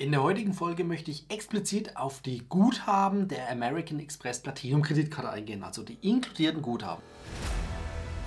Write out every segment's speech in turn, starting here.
In der heutigen Folge möchte ich explizit auf die Guthaben der American Express Platinum Kreditkarte eingehen, also die inkludierten Guthaben.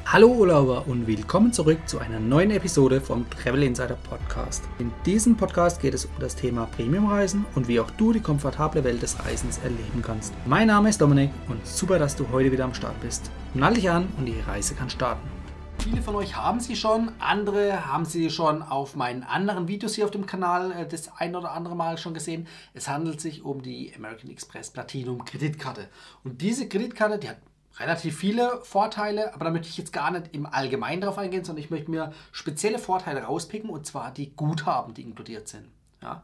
Hallo Urlauber und willkommen zurück zu einer neuen Episode vom Travel Insider Podcast. In diesem Podcast geht es um das Thema Premiumreisen und wie auch du die komfortable Welt des Reisens erleben kannst. Mein Name ist Dominik und super, dass du heute wieder am Start bist. Nall dich an und die Reise kann starten. Viele von euch haben sie schon, andere haben sie schon auf meinen anderen Videos hier auf dem Kanal äh, das ein oder andere Mal schon gesehen. Es handelt sich um die American Express Platinum Kreditkarte. Und diese Kreditkarte, die hat relativ viele Vorteile, aber da möchte ich jetzt gar nicht im Allgemeinen drauf eingehen, sondern ich möchte mir spezielle Vorteile rauspicken und zwar die Guthaben, die inkludiert sind. Ja.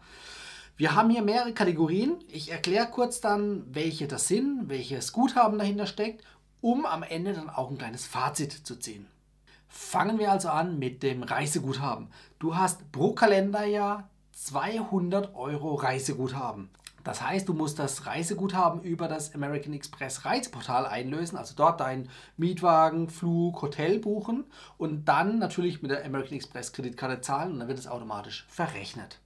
Wir haben hier mehrere Kategorien. Ich erkläre kurz dann, welche das sind, welches Guthaben dahinter steckt, um am Ende dann auch ein kleines Fazit zu ziehen. Fangen wir also an mit dem Reiseguthaben. Du hast pro Kalenderjahr 200 Euro Reiseguthaben. Das heißt, du musst das Reiseguthaben über das American Express Reiseportal einlösen, also dort deinen Mietwagen, Flug, Hotel buchen und dann natürlich mit der American Express Kreditkarte zahlen und dann wird es automatisch verrechnet.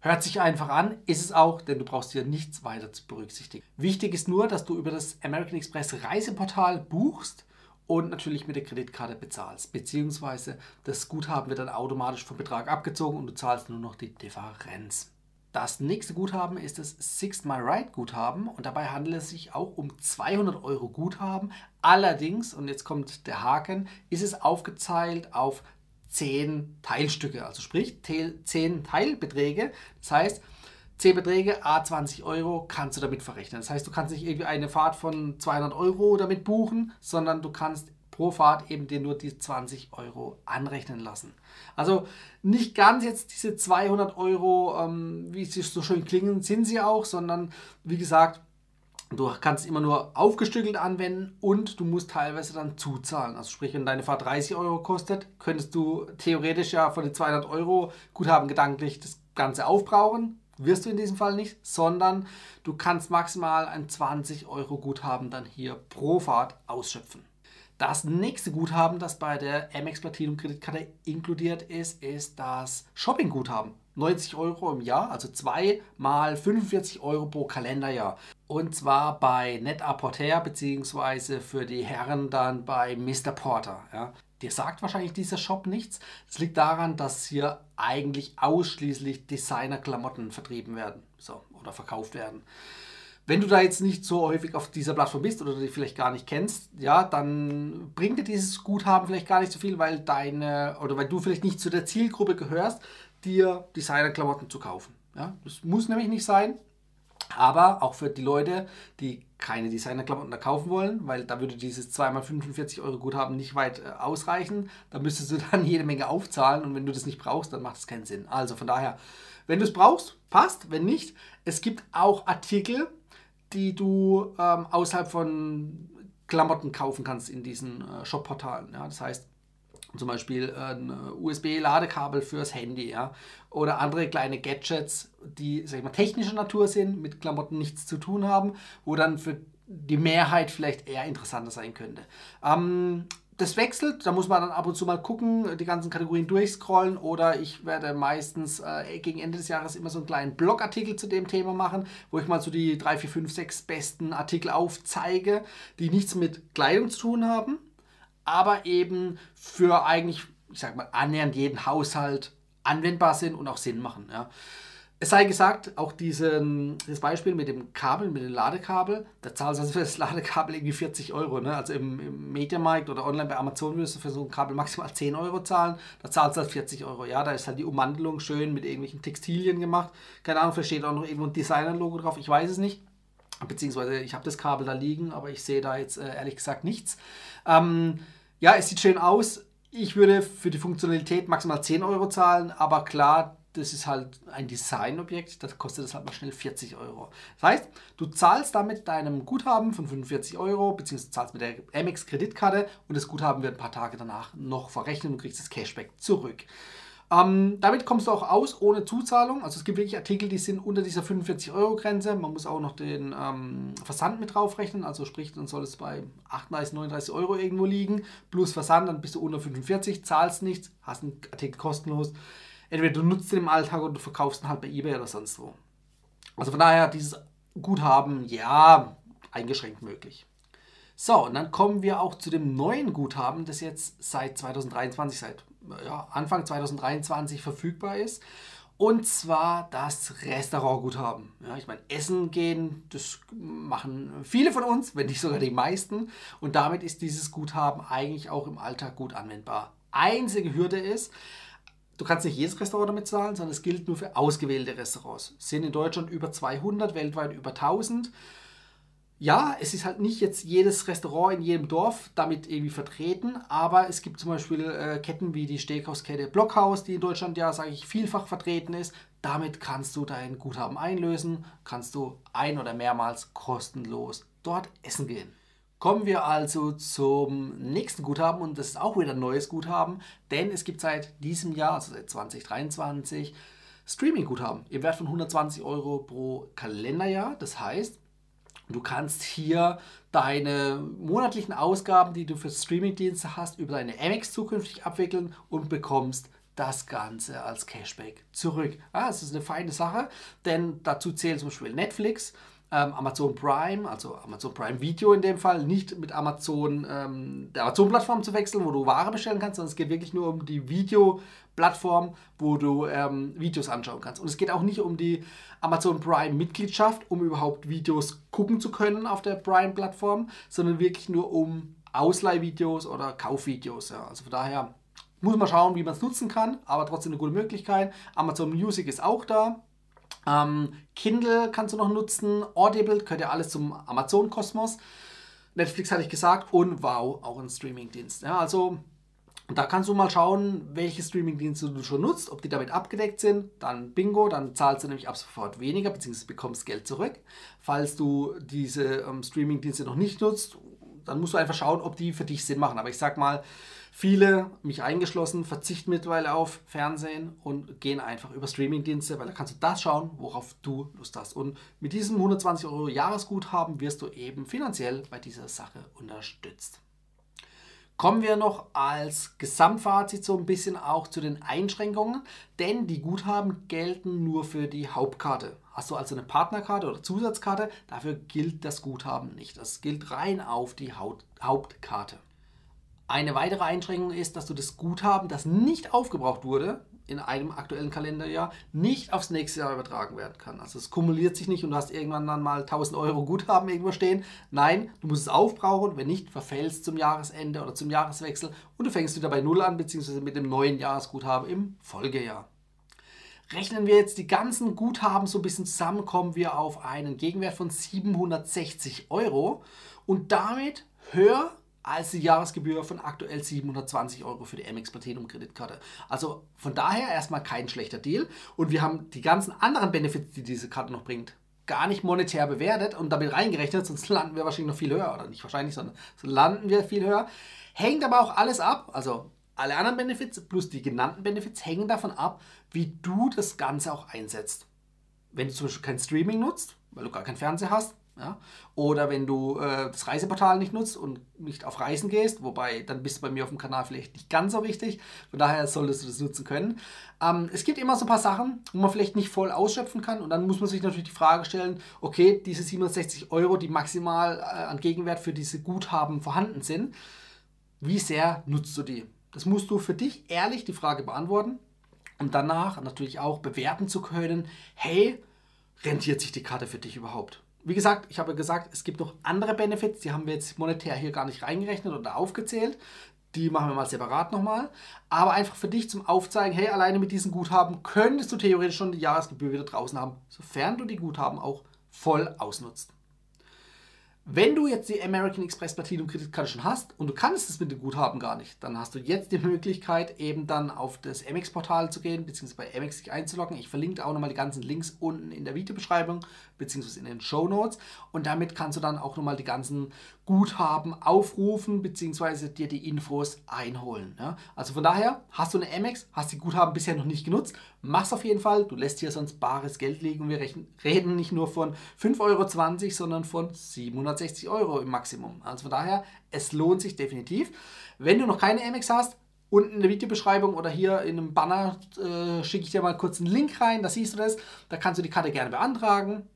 Hört sich einfach an, ist es auch, denn du brauchst hier nichts weiter zu berücksichtigen. Wichtig ist nur, dass du über das American Express Reiseportal buchst und natürlich mit der Kreditkarte bezahlst. Beziehungsweise das Guthaben wird dann automatisch vom Betrag abgezogen und du zahlst nur noch die Differenz. Das nächste Guthaben ist das Sixth My Ride Guthaben und dabei handelt es sich auch um 200 Euro Guthaben. Allerdings, und jetzt kommt der Haken, ist es aufgeteilt auf 10 Teilstücke, also sprich 10 Teilbeträge. Das heißt, 10 Beträge, a 20 Euro, kannst du damit verrechnen. Das heißt, du kannst nicht irgendwie eine Fahrt von 200 Euro damit buchen, sondern du kannst pro Fahrt eben dir nur die 20 Euro anrechnen lassen. Also nicht ganz jetzt diese 200 Euro, ähm, wie sie so schön klingen, sind sie auch, sondern wie gesagt, Du kannst immer nur aufgestückelt anwenden und du musst teilweise dann zuzahlen. Also sprich, wenn deine Fahrt 30 Euro kostet, könntest du theoretisch ja von den 200 Euro Guthaben gedanklich das Ganze aufbrauchen wirst du in diesem Fall nicht, sondern du kannst maximal ein 20 Euro Guthaben dann hier pro Fahrt ausschöpfen. Das nächste Guthaben, das bei der Amex Platinum Kreditkarte inkludiert ist, ist das Shopping-Guthaben. 90 Euro im Jahr, also 2 mal 45 Euro pro Kalenderjahr. Und zwar bei Net Apporter beziehungsweise für die Herren dann bei Mr. Porter. Ja. Dir sagt wahrscheinlich dieser Shop nichts. Das liegt daran, dass hier eigentlich ausschließlich Designer-Klamotten vertrieben werden so, oder verkauft werden. Wenn du da jetzt nicht so häufig auf dieser Plattform bist oder die vielleicht gar nicht kennst, ja, dann bringt dir dieses Guthaben vielleicht gar nicht so viel, weil deine oder weil du vielleicht nicht zu der Zielgruppe gehörst, dir Designer-Klamotten zu kaufen. Ja, das muss nämlich nicht sein. Aber auch für die Leute, die keine Designerklamotten da kaufen wollen, weil da würde dieses 2x45 Euro Guthaben nicht weit äh, ausreichen. Da müsstest du dann jede Menge aufzahlen und wenn du das nicht brauchst, dann macht es keinen Sinn. Also von daher, wenn du es brauchst, passt. Wenn nicht, es gibt auch Artikel, die du ähm, außerhalb von Klamotten kaufen kannst in diesen äh, Shop-Portalen. Ja? Das heißt, zum Beispiel ein USB-Ladekabel fürs Handy, ja, oder andere kleine Gadgets, die sag ich mal, technischer Natur sind, mit Klamotten nichts zu tun haben, wo dann für die Mehrheit vielleicht eher interessanter sein könnte. Ähm, das wechselt, da muss man dann ab und zu mal gucken, die ganzen Kategorien durchscrollen oder ich werde meistens äh, gegen Ende des Jahres immer so einen kleinen Blogartikel zu dem Thema machen, wo ich mal so die 3, 4, 5, 6 besten Artikel aufzeige, die nichts mit Kleidung zu tun haben, aber eben für eigentlich, ich sag mal, annähernd jeden Haushalt anwendbar sind und auch Sinn machen. Ja. Es sei gesagt, auch diesen, das Beispiel mit dem Kabel, mit dem Ladekabel, da zahlst du also für das Ladekabel irgendwie 40 Euro. Ne? Also im, im Mediamarkt oder online bei Amazon würdest du für so ein Kabel maximal 10 Euro zahlen, da zahlst du halt 40 Euro. Ja, da ist halt die Ummantelung schön mit irgendwelchen Textilien gemacht. Keine Ahnung, vielleicht steht auch noch irgendwo ein Designer-Logo drauf, ich weiß es nicht. Beziehungsweise ich habe das Kabel da liegen, aber ich sehe da jetzt äh, ehrlich gesagt nichts. Ähm, ja, es sieht schön aus. Ich würde für die Funktionalität maximal 10 Euro zahlen, aber klar, das ist halt ein Designobjekt, das kostet das halt mal schnell 40 Euro. Das heißt, du zahlst damit deinem Guthaben von 45 Euro, beziehungsweise zahlst mit der Amex Kreditkarte und das Guthaben wird ein paar Tage danach noch verrechnet und kriegst das Cashback zurück. Ähm, damit kommst du auch aus ohne Zuzahlung. Also es gibt wirklich Artikel, die sind unter dieser 45-Euro-Grenze. Man muss auch noch den ähm, Versand mit draufrechnen. Also sprich, dann soll es bei 38, 39 Euro irgendwo liegen. Plus Versand, dann bist du unter 45, zahlst nichts, hast einen Artikel kostenlos. entweder du nutzt ihn im Alltag oder du verkaufst ihn halt bei eBay oder sonst wo. Also von daher, dieses Guthaben, ja, eingeschränkt möglich. So, und dann kommen wir auch zu dem neuen Guthaben, das jetzt seit 2023, seit ja, Anfang 2023 verfügbar ist. Und zwar das Restaurantguthaben. Ja, ich meine, Essen gehen, das machen viele von uns, wenn nicht sogar die meisten. Und damit ist dieses Guthaben eigentlich auch im Alltag gut anwendbar. Einzige Hürde ist, du kannst nicht jedes Restaurant damit zahlen, sondern es gilt nur für ausgewählte Restaurants. Es sind in Deutschland über 200, weltweit über 1000 ja, es ist halt nicht jetzt jedes Restaurant in jedem Dorf damit irgendwie vertreten, aber es gibt zum Beispiel äh, Ketten wie die Steakhauskette Blockhaus, die in Deutschland ja, sage ich, vielfach vertreten ist. Damit kannst du dein Guthaben einlösen, kannst du ein- oder mehrmals kostenlos dort essen gehen. Kommen wir also zum nächsten Guthaben und das ist auch wieder ein neues Guthaben, denn es gibt seit diesem Jahr, also seit 2023, Streaming-Guthaben im Wert von 120 Euro pro Kalenderjahr. Das heißt, Du kannst hier deine monatlichen Ausgaben, die du für Streamingdienste hast, über deine Amex zukünftig abwickeln und bekommst das Ganze als Cashback zurück. Ah, das ist eine feine Sache, denn dazu zählen zum Beispiel Netflix, ähm, Amazon Prime, also Amazon Prime Video in dem Fall, nicht mit Amazon, ähm, der Amazon-Plattform zu wechseln, wo du Ware bestellen kannst, sondern es geht wirklich nur um die Video-Plattform, wo du ähm, Videos anschauen kannst. Und es geht auch nicht um die Amazon Prime-Mitgliedschaft, um überhaupt Videos gucken zu können auf der Prime-Plattform, sondern wirklich nur um Ausleihvideos oder Kaufvideos. Ja. Also von daher muss man schauen, wie man es nutzen kann, aber trotzdem eine gute Möglichkeit. Amazon Music ist auch da. Ähm, Kindle kannst du noch nutzen, Audible gehört ja alles zum Amazon-Kosmos. Netflix hatte ich gesagt und Wow, auch ein Streaming-Dienst. Ja, also da kannst du mal schauen, welche Streaming-Dienste du schon nutzt, ob die damit abgedeckt sind. Dann Bingo, dann zahlst du nämlich ab sofort weniger, beziehungsweise bekommst Geld zurück. Falls du diese ähm, Streaming-Dienste noch nicht nutzt, dann musst du einfach schauen, ob die für dich Sinn machen. Aber ich sag mal, Viele, mich eingeschlossen, verzichten mittlerweile auf Fernsehen und gehen einfach über Streamingdienste, weil da kannst du das schauen, worauf du Lust hast. Und mit diesem 120 Euro Jahresguthaben wirst du eben finanziell bei dieser Sache unterstützt. Kommen wir noch als Gesamtfazit so ein bisschen auch zu den Einschränkungen, denn die Guthaben gelten nur für die Hauptkarte. Hast du also eine Partnerkarte oder Zusatzkarte, dafür gilt das Guthaben nicht. Das gilt rein auf die Hauptkarte. Eine weitere Einschränkung ist, dass du das Guthaben, das nicht aufgebraucht wurde, in einem aktuellen Kalenderjahr nicht aufs nächste Jahr übertragen werden kann. Also es kumuliert sich nicht und du hast irgendwann dann mal 1000 Euro Guthaben irgendwo stehen. Nein, du musst es aufbrauchen. Wenn nicht, verfällst zum Jahresende oder zum Jahreswechsel und du fängst wieder bei Null an, beziehungsweise mit dem neuen Jahresguthaben im Folgejahr. Rechnen wir jetzt die ganzen Guthaben so ein bisschen zusammen, kommen wir auf einen Gegenwert von 760 Euro und damit höher als die Jahresgebühr von aktuell 720 Euro für die Amex Platinum Kreditkarte. Also von daher erstmal kein schlechter Deal. Und wir haben die ganzen anderen Benefits, die diese Karte noch bringt, gar nicht monetär bewertet und damit reingerechnet, sonst landen wir wahrscheinlich noch viel höher. Oder nicht wahrscheinlich, sondern so landen wir viel höher. Hängt aber auch alles ab, also alle anderen Benefits plus die genannten Benefits hängen davon ab, wie du das Ganze auch einsetzt. Wenn du zum Beispiel kein Streaming nutzt, weil du gar keinen Fernseher hast, ja? Oder wenn du äh, das Reiseportal nicht nutzt und nicht auf Reisen gehst, wobei dann bist du bei mir auf dem Kanal vielleicht nicht ganz so wichtig, von daher solltest du das nutzen können. Ähm, es gibt immer so ein paar Sachen, wo man vielleicht nicht voll ausschöpfen kann und dann muss man sich natürlich die Frage stellen, okay, diese 760 Euro, die maximal äh, an Gegenwert für diese Guthaben vorhanden sind, wie sehr nutzt du die? Das musst du für dich ehrlich die Frage beantworten und danach natürlich auch bewerten zu können, hey, rentiert sich die Karte für dich überhaupt? Wie gesagt, ich habe gesagt, es gibt noch andere Benefits, die haben wir jetzt monetär hier gar nicht reingerechnet oder aufgezählt. Die machen wir mal separat nochmal. Aber einfach für dich zum Aufzeigen, hey, alleine mit diesem Guthaben könntest du theoretisch schon die Jahresgebühr wieder draußen haben, sofern du die Guthaben auch voll ausnutzt. Wenn du jetzt die American Express Platinum Kreditkarte schon hast und du kannst es mit dem Guthaben gar nicht, dann hast du jetzt die Möglichkeit, eben dann auf das Amex-Portal zu gehen, beziehungsweise bei Amex sich einzuloggen. Ich verlinke auch nochmal die ganzen Links unten in der Videobeschreibung, beziehungsweise in den Show Notes. Und damit kannst du dann auch nochmal die ganzen Guthaben aufrufen, beziehungsweise dir die Infos einholen. Ja? Also von daher, hast du eine Amex, hast die Guthaben bisher noch nicht genutzt, mach's auf jeden Fall. Du lässt hier sonst bares Geld liegen und wir reden nicht nur von 5,20 Euro, sondern von 760 Euro im Maximum. Also von daher, es lohnt sich definitiv. Wenn du noch keine Amex hast, Unten in der Videobeschreibung oder hier in einem Banner äh, schicke ich dir mal kurz einen Link rein, da siehst du das. Da kannst du die Karte gerne beantragen.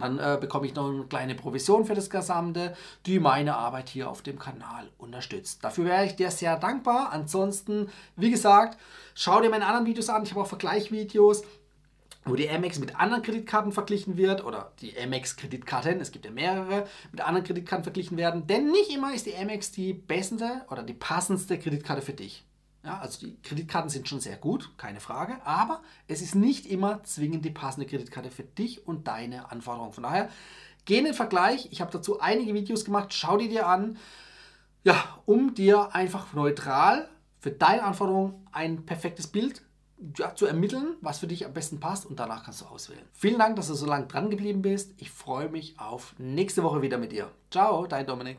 Dann äh, bekomme ich noch eine kleine Provision für das Gesamte, die meine Arbeit hier auf dem Kanal unterstützt. Dafür wäre ich dir sehr dankbar. Ansonsten, wie gesagt, schau dir meine anderen Videos an. Ich habe auch Vergleichvideos wo die Amex mit anderen Kreditkarten verglichen wird oder die Amex-Kreditkarten, es gibt ja mehrere, mit anderen Kreditkarten verglichen werden. Denn nicht immer ist die Amex die bessende oder die passendste Kreditkarte für dich. Ja, also die Kreditkarten sind schon sehr gut, keine Frage, aber es ist nicht immer zwingend die passende Kreditkarte für dich und deine Anforderungen. Von daher, geh in den Vergleich. Ich habe dazu einige Videos gemacht, schau die dir an, ja, um dir einfach neutral für deine Anforderungen ein perfektes Bild ja, zu ermitteln, was für dich am besten passt und danach kannst du auswählen. Vielen Dank, dass du so lange dran geblieben bist. Ich freue mich auf nächste Woche wieder mit dir. Ciao, dein Dominik.